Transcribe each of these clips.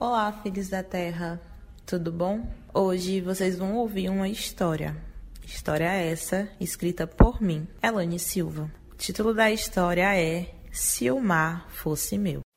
Olá, filhos da Terra, tudo bom? Hoje vocês vão ouvir uma história. História essa escrita por mim, Elane Silva. O título da história é Se o Mar Fosse Meu.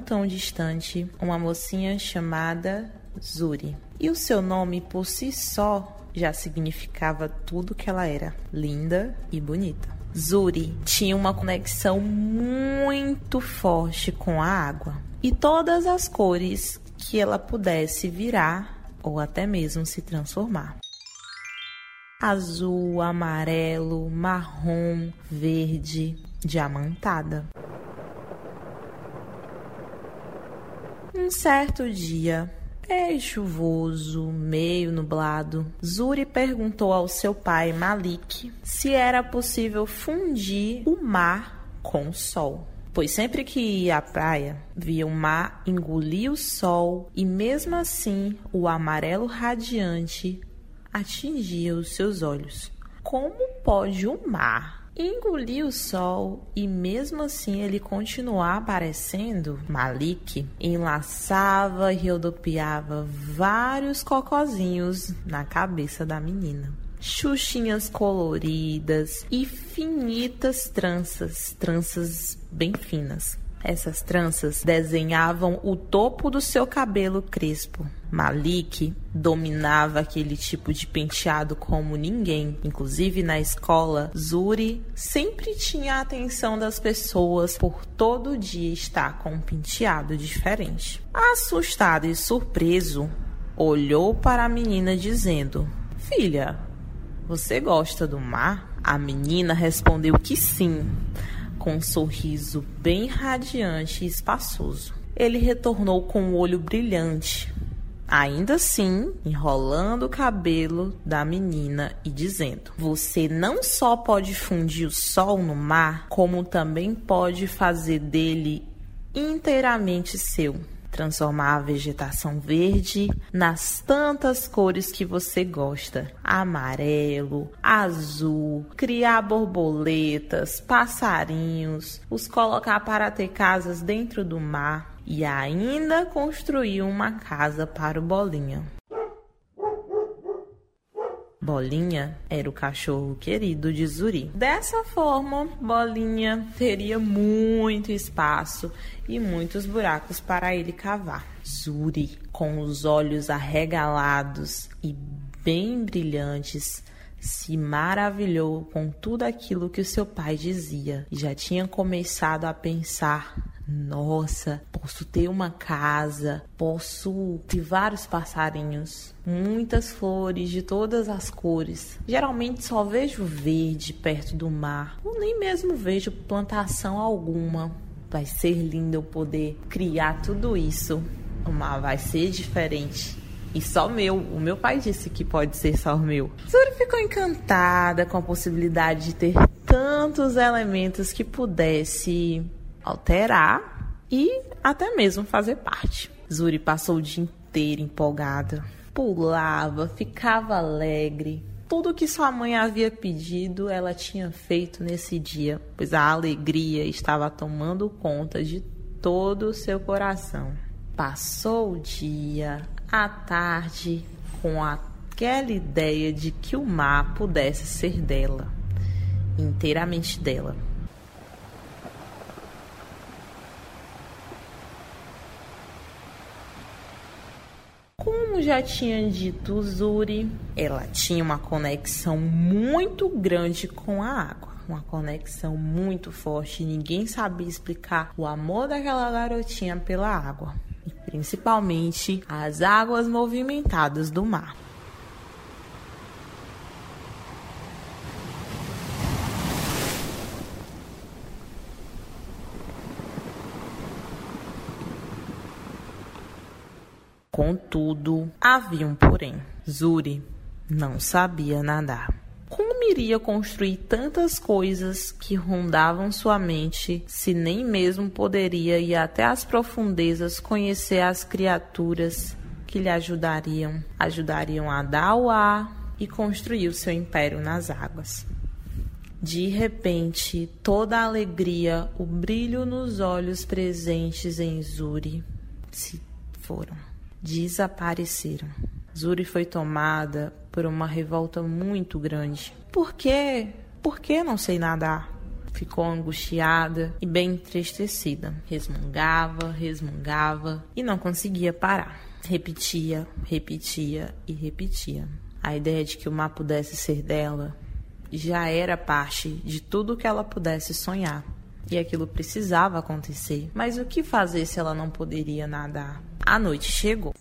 Tão distante, uma mocinha chamada Zuri. E o seu nome por si só já significava tudo que ela era: linda e bonita. Zuri tinha uma conexão muito forte com a água e todas as cores que ela pudesse virar ou até mesmo se transformar. Azul, amarelo, marrom, verde, diamantada. Um certo dia, é chuvoso, meio nublado, Zuri perguntou ao seu pai Malik se era possível fundir o mar com o sol. Pois sempre que ia à praia, via o mar engolir o sol e mesmo assim o amarelo radiante atingia os seus olhos. Como pode o mar engolir o sol e mesmo assim ele continuar aparecendo, Malik enlaçava e rodopiava vários cocozinhos na cabeça da menina. Xuxinhas coloridas e finitas tranças, tranças bem finas. Essas tranças desenhavam o topo do seu cabelo crespo. Malik dominava aquele tipo de penteado como ninguém. Inclusive na escola, Zuri sempre tinha a atenção das pessoas por todo dia estar com um penteado diferente. Assustado e surpreso, olhou para a menina dizendo: Filha, você gosta do mar? A menina respondeu que sim com um sorriso bem radiante e espaçoso. Ele retornou com o olho brilhante, ainda assim enrolando o cabelo da menina e dizendo: Você não só pode fundir o sol no mar, como também pode fazer dele inteiramente seu transformar a vegetação verde nas tantas cores que você gosta: amarelo, azul, criar borboletas, passarinhos, os colocar para ter casas dentro do mar e ainda construir uma casa para o Bolinha. Bolinha era o cachorro querido de Zuri. Dessa forma, Bolinha teria muito espaço e muitos buracos para ele cavar. Zuri, com os olhos arregalados e bem brilhantes, se maravilhou com tudo aquilo que o seu pai dizia e já tinha começado a pensar nossa, posso ter uma casa, posso ter vários passarinhos, muitas flores de todas as cores. Geralmente só vejo verde perto do mar, ou nem mesmo vejo plantação alguma. Vai ser lindo eu poder criar tudo isso. O mar vai ser diferente. E só meu. O meu pai disse que pode ser só meu. Zuri ficou encantada com a possibilidade de ter tantos elementos que pudesse alterar e até mesmo fazer parte. Zuri passou o dia inteiro empolgada, pulava, ficava alegre. Tudo que sua mãe havia pedido, ela tinha feito nesse dia, pois a alegria estava tomando conta de todo o seu coração. Passou o dia, a tarde, com aquela ideia de que o mar pudesse ser dela, inteiramente dela. Como já tinha dito Zuri, ela tinha uma conexão muito grande com a água. Uma conexão muito forte. Ninguém sabia explicar o amor daquela garotinha pela água. E principalmente as águas movimentadas do mar. Contudo, havia um porém. Zuri não sabia nadar. Como iria construir tantas coisas que rondavam sua mente se nem mesmo poderia ir até as profundezas conhecer as criaturas que lhe ajudariam, ajudariam a dar o ar e construir o seu império nas águas. De repente, toda a alegria, o brilho nos olhos presentes em Zuri se foram, desapareceram. Zuri foi tomada por uma revolta muito grande. Por quê? Por que não sei nadar? Ficou angustiada e bem entristecida. Resmungava, resmungava e não conseguia parar. Repetia, repetia e repetia. A ideia de que o mar pudesse ser dela já era parte de tudo que ela pudesse sonhar. E aquilo precisava acontecer. Mas o que fazer se ela não poderia nadar? A noite chegou.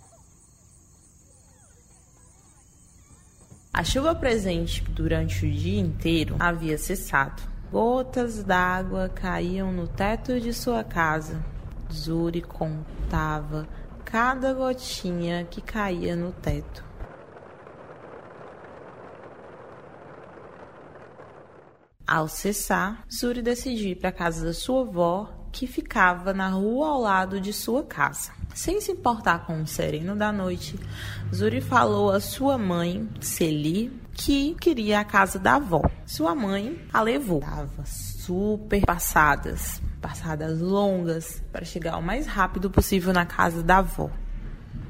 A chuva presente durante o dia inteiro havia cessado. Gotas d'água caíam no teto de sua casa. Zuri contava cada gotinha que caía no teto. Ao cessar, Zuri decidiu ir para a casa da sua avó, que ficava na rua ao lado de sua casa. Sem se importar com o sereno da noite, Zuri falou à sua mãe, Celi, que queria a casa da avó. Sua mãe a levou. Tava super passadas, passadas longas, para chegar o mais rápido possível na casa da avó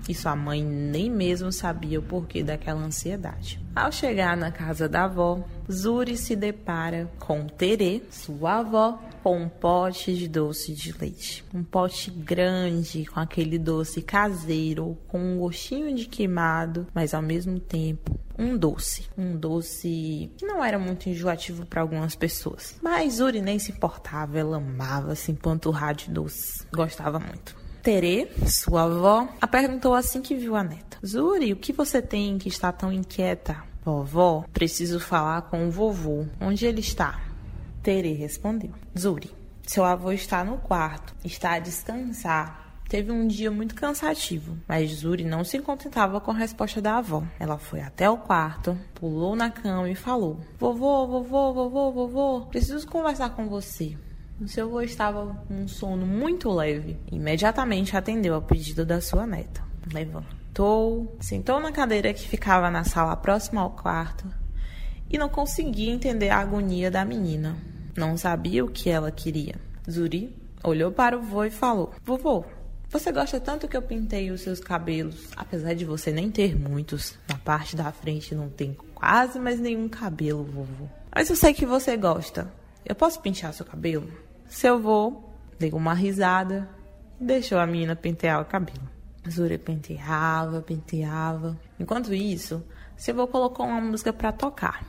e sua mãe nem mesmo sabia o porquê daquela ansiedade. Ao chegar na casa da avó, Zuri se depara com Terê, sua avó, com um pote de doce de leite. Um pote grande com aquele doce caseiro, com um gostinho de queimado, mas ao mesmo tempo um doce. Um doce que não era muito enjoativo para algumas pessoas. Mas Zuri nem se importava, ela amava se empanturrar de doce. Gostava muito. Terê, sua avó, a perguntou assim que viu a neta: Zuri, o que você tem que está tão inquieta? Vovó, preciso falar com o vovô. Onde ele está? Terê respondeu: Zuri, seu avô está no quarto, está a descansar. Teve um dia muito cansativo, mas Zuri não se contentava com a resposta da avó. Ela foi até o quarto, pulou na cama e falou: Vovô, vovô, vovô, vovô, preciso conversar com você. O seu avô estava com um sono muito leve. Imediatamente atendeu ao pedido da sua neta. Levantou, sentou na cadeira que ficava na sala próxima ao quarto e não conseguia entender a agonia da menina. Não sabia o que ela queria. Zuri olhou para o vô e falou: Vovô, você gosta tanto que eu pintei os seus cabelos, apesar de você nem ter muitos. Na parte da frente não tem quase mais nenhum cabelo, vovô. Mas eu sei que você gosta. Eu posso pentear seu cabelo? Seu avô deu uma risada e deixou a menina pentear o cabelo. Zuri penteava, penteava. Enquanto isso, seu avô colocou uma música para tocar.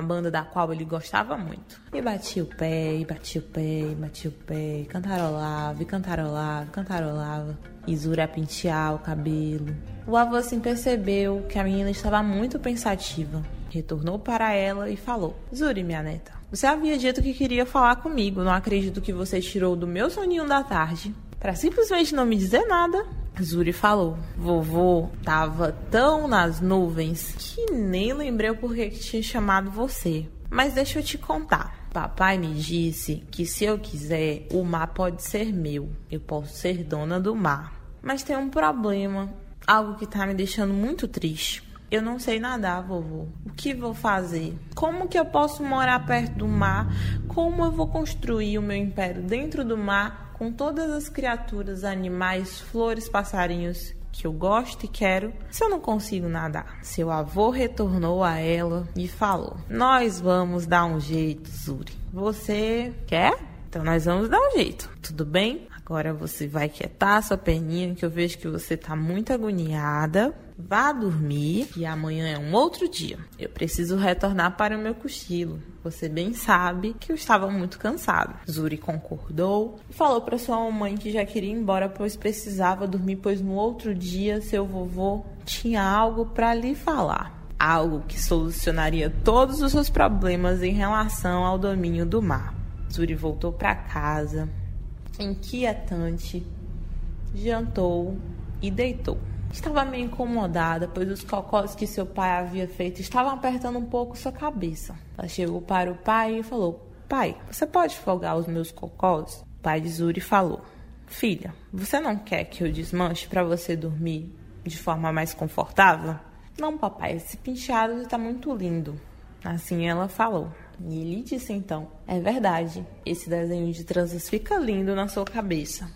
Uma banda da qual ele gostava muito. E batia o pé, e batia o pé, e batia o pé, e cantarolava, e cantarolava, e cantarolava. E Zura pentear o cabelo. O avô assim percebeu que a menina estava muito pensativa. Retornou para ela e falou: Zuri, minha neta, você havia dito que queria falar comigo. Não acredito que você tirou do meu soninho da tarde para simplesmente não me dizer nada. Zuri falou: Vovô tava tão nas nuvens que nem lembrei o porquê que tinha chamado você. Mas deixa eu te contar. Papai me disse que se eu quiser, o mar pode ser meu. Eu posso ser dona do mar. Mas tem um problema algo que tá me deixando muito triste. Eu não sei nadar, vovô. O que vou fazer? Como que eu posso morar perto do mar? Como eu vou construir o meu império dentro do mar com todas as criaturas, animais, flores, passarinhos que eu gosto e quero se eu não consigo nadar? Seu avô retornou a ela e falou: Nós vamos dar um jeito, Zuri. Você quer? Então nós vamos dar um jeito. Tudo bem? Agora você vai quietar sua perninha, que eu vejo que você tá muito agoniada. Vá dormir e amanhã é um outro dia. Eu preciso retornar para o meu cochilo. Você bem sabe que eu estava muito cansado. Zuri concordou e falou para sua mamãe que já queria ir embora, pois precisava dormir, pois no outro dia seu vovô tinha algo para lhe falar. Algo que solucionaria todos os seus problemas em relação ao domínio do mar. Zuri voltou para casa, inquietante, jantou e deitou. Estava meio incomodada, pois os cocós que seu pai havia feito estavam apertando um pouco sua cabeça. Ela chegou para o pai e falou: Pai, você pode folgar os meus cocós? O pai de Zuri falou: Filha, você não quer que eu desmanche para você dormir de forma mais confortável? Não, papai, esse penteado está muito lindo. Assim ela falou. E ele disse então: É verdade, esse desenho de tranças fica lindo na sua cabeça.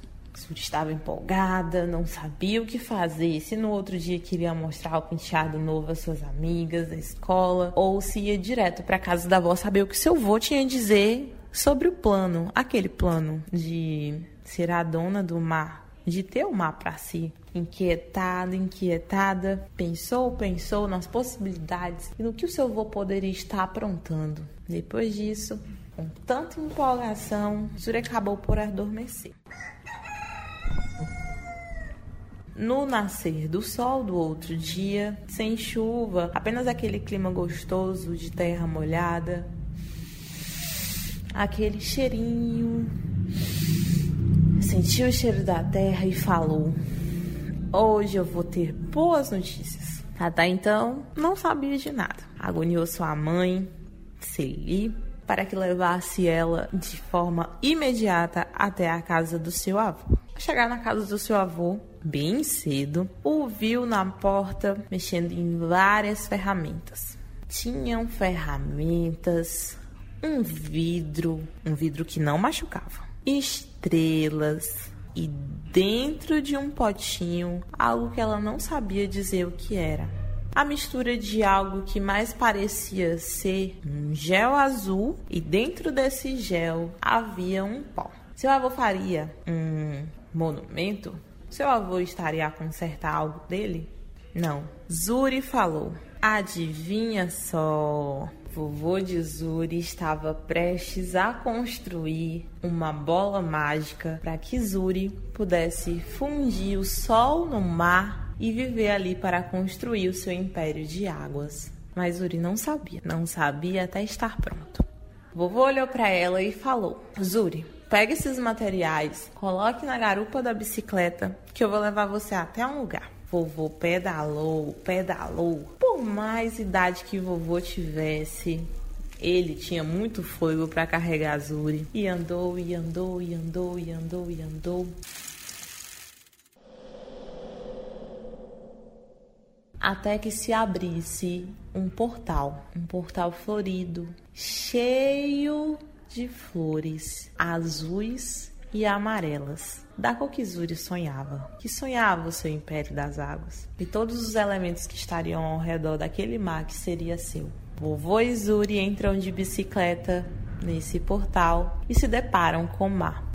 Estava empolgada, não sabia o que fazer, se no outro dia queria mostrar o penteado novo às suas amigas da escola, ou se ia direto para casa da avó saber o que seu avô tinha a dizer sobre o plano, aquele plano de ser a dona do mar, de ter o mar para si. Inquietada, inquietada, pensou, pensou nas possibilidades e no que o seu avô poderia estar aprontando. Depois disso, com tanta empolgação, Zuri acabou por adormecer. No nascer do sol do outro dia, sem chuva, apenas aquele clima gostoso de terra molhada, aquele cheirinho. Sentiu o cheiro da terra e falou: Hoje eu vou ter boas notícias. Até então, não sabia de nada. Agoniou sua mãe, Celi, para que levasse ela de forma imediata até a casa do seu avô. Chegar na casa do seu avô, bem cedo, o viu na porta mexendo em várias ferramentas. Tinham ferramentas, um vidro, um vidro que não machucava, estrelas e dentro de um potinho algo que ela não sabia dizer o que era. A mistura de algo que mais parecia ser um gel azul e dentro desse gel havia um pó. Seu avô faria um monumento? Seu avô estaria a consertar algo dele? Não. Zuri falou: Adivinha só. Vovô de Zuri estava prestes a construir uma bola mágica para que Zuri pudesse fundir o sol no mar e viver ali para construir o seu império de águas. Mas Zuri não sabia, não sabia até estar pronto. Vovô olhou para ela e falou: Zuri, Pega esses materiais, coloque na garupa da bicicleta que eu vou levar você até um lugar. Vovô pedalou, pedalou. Por mais idade que vovô tivesse, ele tinha muito fogo para carregar a Zuri. E andou, e andou, e andou, e andou, e andou. Até que se abrisse um portal, um portal florido, cheio de flores azuis e amarelas. Da cor que Zuri sonhava, que sonhava o seu império das águas, e todos os elementos que estariam ao redor daquele mar que seria seu. Vovô e Zuri entram de bicicleta nesse portal e se deparam com o mar.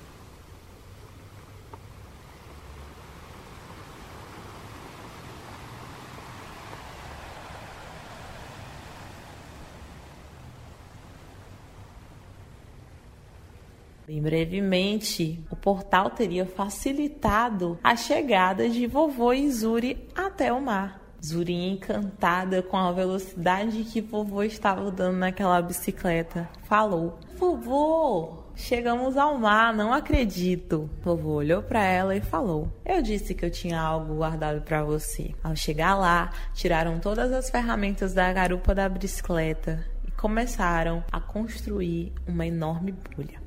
Bem brevemente, o portal teria facilitado a chegada de vovô e Zuri até o mar. Zuri encantada com a velocidade que vovô estava dando naquela bicicleta, falou: Vovô, chegamos ao mar, não acredito. Vovô olhou para ela e falou: Eu disse que eu tinha algo guardado para você. Ao chegar lá, tiraram todas as ferramentas da garupa da bicicleta e começaram a construir uma enorme bolha.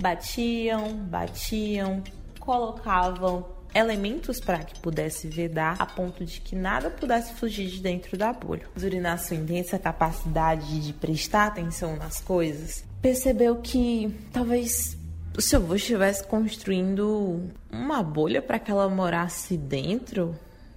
Batiam, batiam, colocavam elementos para que pudesse vedar a ponto de que nada pudesse fugir de dentro da bolha. Zuri, na sua intensa capacidade de prestar atenção nas coisas, percebeu que talvez o seu avô estivesse construindo uma bolha para que ela morasse dentro.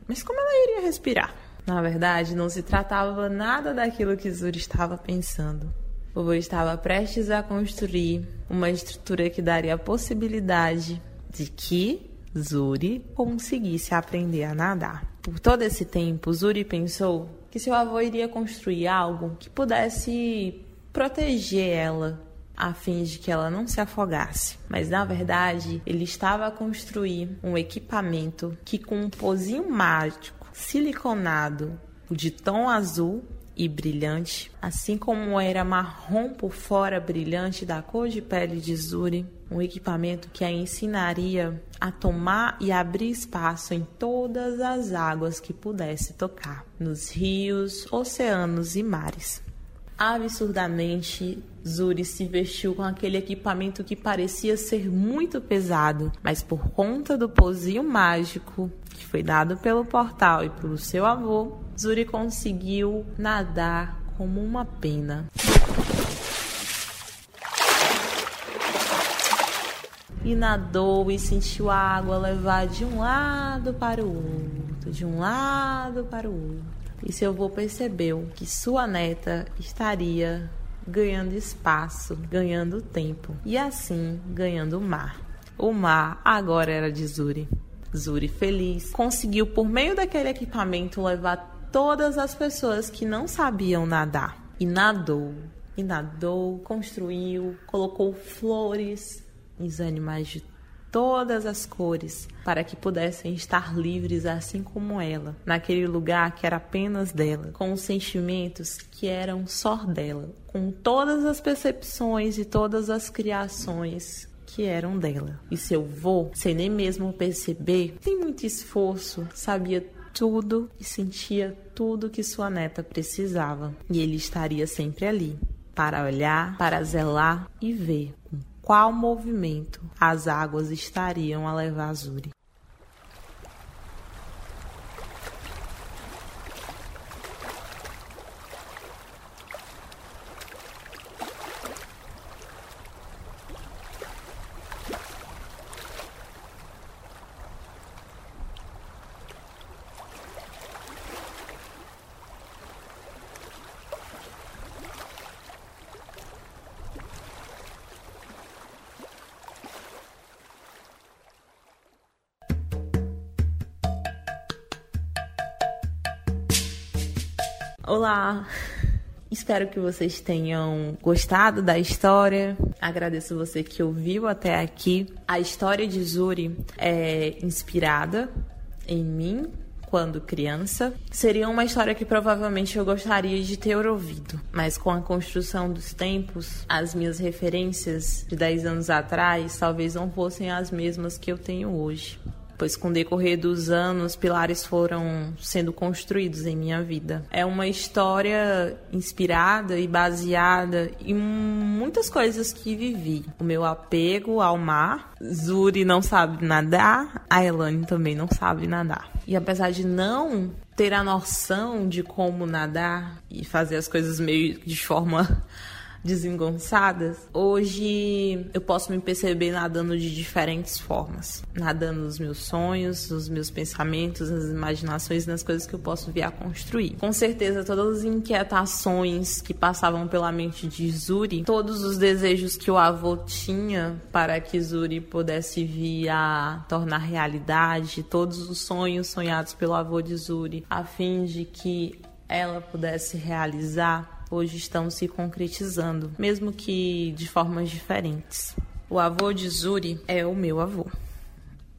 Mas como ela iria respirar? Na verdade, não se tratava nada daquilo que Zuri estava pensando. Vovô estava prestes a construir uma estrutura que daria a possibilidade de que Zuri conseguisse aprender a nadar. Por todo esse tempo, Zuri pensou que seu avô iria construir algo que pudesse proteger ela a fim de que ela não se afogasse. Mas na verdade, ele estava a construir um equipamento que com um pozinho mágico siliconado de tom azul e brilhante, assim como era marrom por fora brilhante da cor de pele de Zuri, um equipamento que a ensinaria a tomar e abrir espaço em todas as águas que pudesse tocar, nos rios, oceanos e mares. Absurdamente, Zuri se vestiu com aquele equipamento que parecia ser muito pesado, mas por conta do pozinho mágico que foi dado pelo portal e pelo seu avô, Zuri conseguiu nadar como uma pena. E nadou e sentiu a água levar de um lado para o outro, de um lado para o outro e seu avô percebeu que sua neta estaria ganhando espaço, ganhando tempo e assim ganhando o mar. O mar agora era de Zuri. Zuri, feliz, conseguiu por meio daquele equipamento levar todas as pessoas que não sabiam nadar e nadou. E nadou, construiu, colocou flores nos animais de todas as cores, para que pudessem estar livres assim como ela, naquele lugar que era apenas dela, com os sentimentos que eram só dela, com todas as percepções e todas as criações que eram dela. E seu vô, sem nem mesmo perceber, sem muito esforço, sabia tudo e sentia tudo que sua neta precisava. E ele estaria sempre ali para olhar, para zelar e ver com qual movimento as águas estariam a levar a Olá! Espero que vocês tenham gostado da história. Agradeço você que ouviu até aqui. A história de Zuri é inspirada em mim quando criança. Seria uma história que provavelmente eu gostaria de ter ouvido, mas com a construção dos tempos, as minhas referências de 10 anos atrás talvez não fossem as mesmas que eu tenho hoje pois com o decorrer dos anos, pilares foram sendo construídos em minha vida. É uma história inspirada e baseada em muitas coisas que vivi. O meu apego ao mar, Zuri não sabe nadar, a Elane também não sabe nadar. E apesar de não ter a noção de como nadar e fazer as coisas meio de forma desengonçadas, hoje eu posso me perceber nadando de diferentes formas. Nadando nos meus sonhos, nos meus pensamentos, nas imaginações, nas coisas que eu posso vir a construir. Com certeza, todas as inquietações que passavam pela mente de Zuri, todos os desejos que o avô tinha para que Zuri pudesse vir a tornar realidade, todos os sonhos sonhados pelo avô de Zuri, a fim de que ela pudesse realizar hoje estão se concretizando, mesmo que de formas diferentes. O avô de Zuri é o meu avô.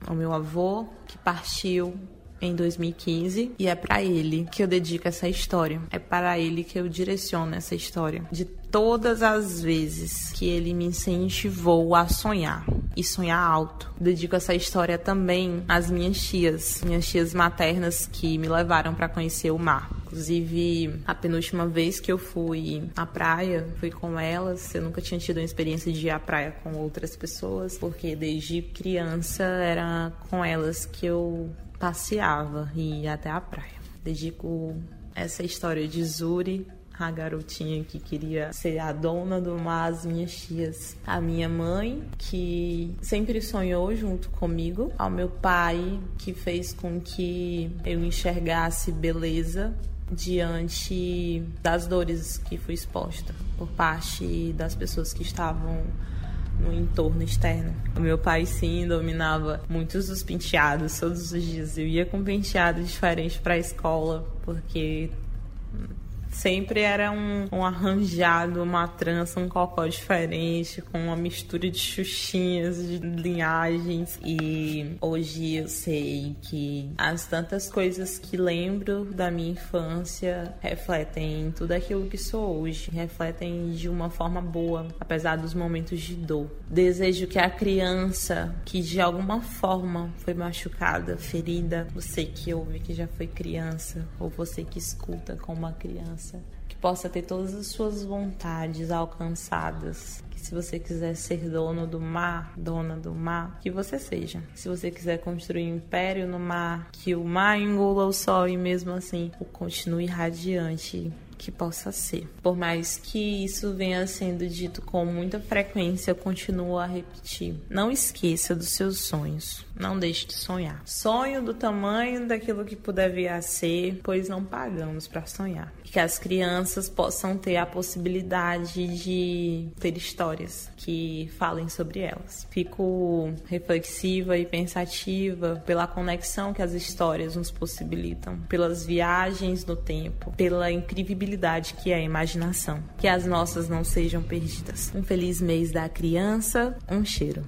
O meu avô que partiu em 2015 e é para ele que eu dedico essa história. É para ele que eu direciono essa história. De todas as vezes que ele me incentivou a sonhar e sonhar alto. Dedico essa história também às minhas tias, minhas tias maternas que me levaram para conhecer o mar. Inclusive, a penúltima vez que eu fui à praia, fui com elas. Eu nunca tinha tido uma experiência de ir à praia com outras pessoas, porque desde criança era com elas que eu passeava e ia até a praia. Dedico essa história de Zuri a garotinha que queria ser a dona do mar, as minhas tias, a minha mãe, que sempre sonhou junto comigo, ao meu pai, que fez com que eu enxergasse beleza diante das dores que fui exposta por parte das pessoas que estavam no entorno externo. O meu pai sim dominava muitos dos penteados todos os dias. Eu ia com penteado diferente para a escola porque Sempre era um, um arranjado, uma trança, um cocó diferente, com uma mistura de xuxinhas, de linhagens. E hoje eu sei que as tantas coisas que lembro da minha infância refletem tudo aquilo que sou hoje, refletem de uma forma boa, apesar dos momentos de dor. Desejo que a criança que de alguma forma foi machucada, ferida, você que ouve que já foi criança, ou você que escuta como uma criança, que possa ter todas as suas vontades alcançadas. Que se você quiser ser dono do mar, dona do mar, que você seja. Se você quiser construir um império no mar, que o mar engula o sol e mesmo assim o continue radiante que possa ser. Por mais que isso venha sendo dito com muita frequência, eu continuo a repetir. Não esqueça dos seus sonhos. Não deixe de sonhar. Sonho do tamanho daquilo que puder vir a ser, pois não pagamos para sonhar. Que as crianças possam ter a possibilidade de ter histórias que falem sobre elas. Fico reflexiva e pensativa pela conexão que as histórias nos possibilitam, pelas viagens no tempo, pela incrívelidade que é a imaginação. Que as nossas não sejam perdidas. Um feliz mês da criança, um cheiro.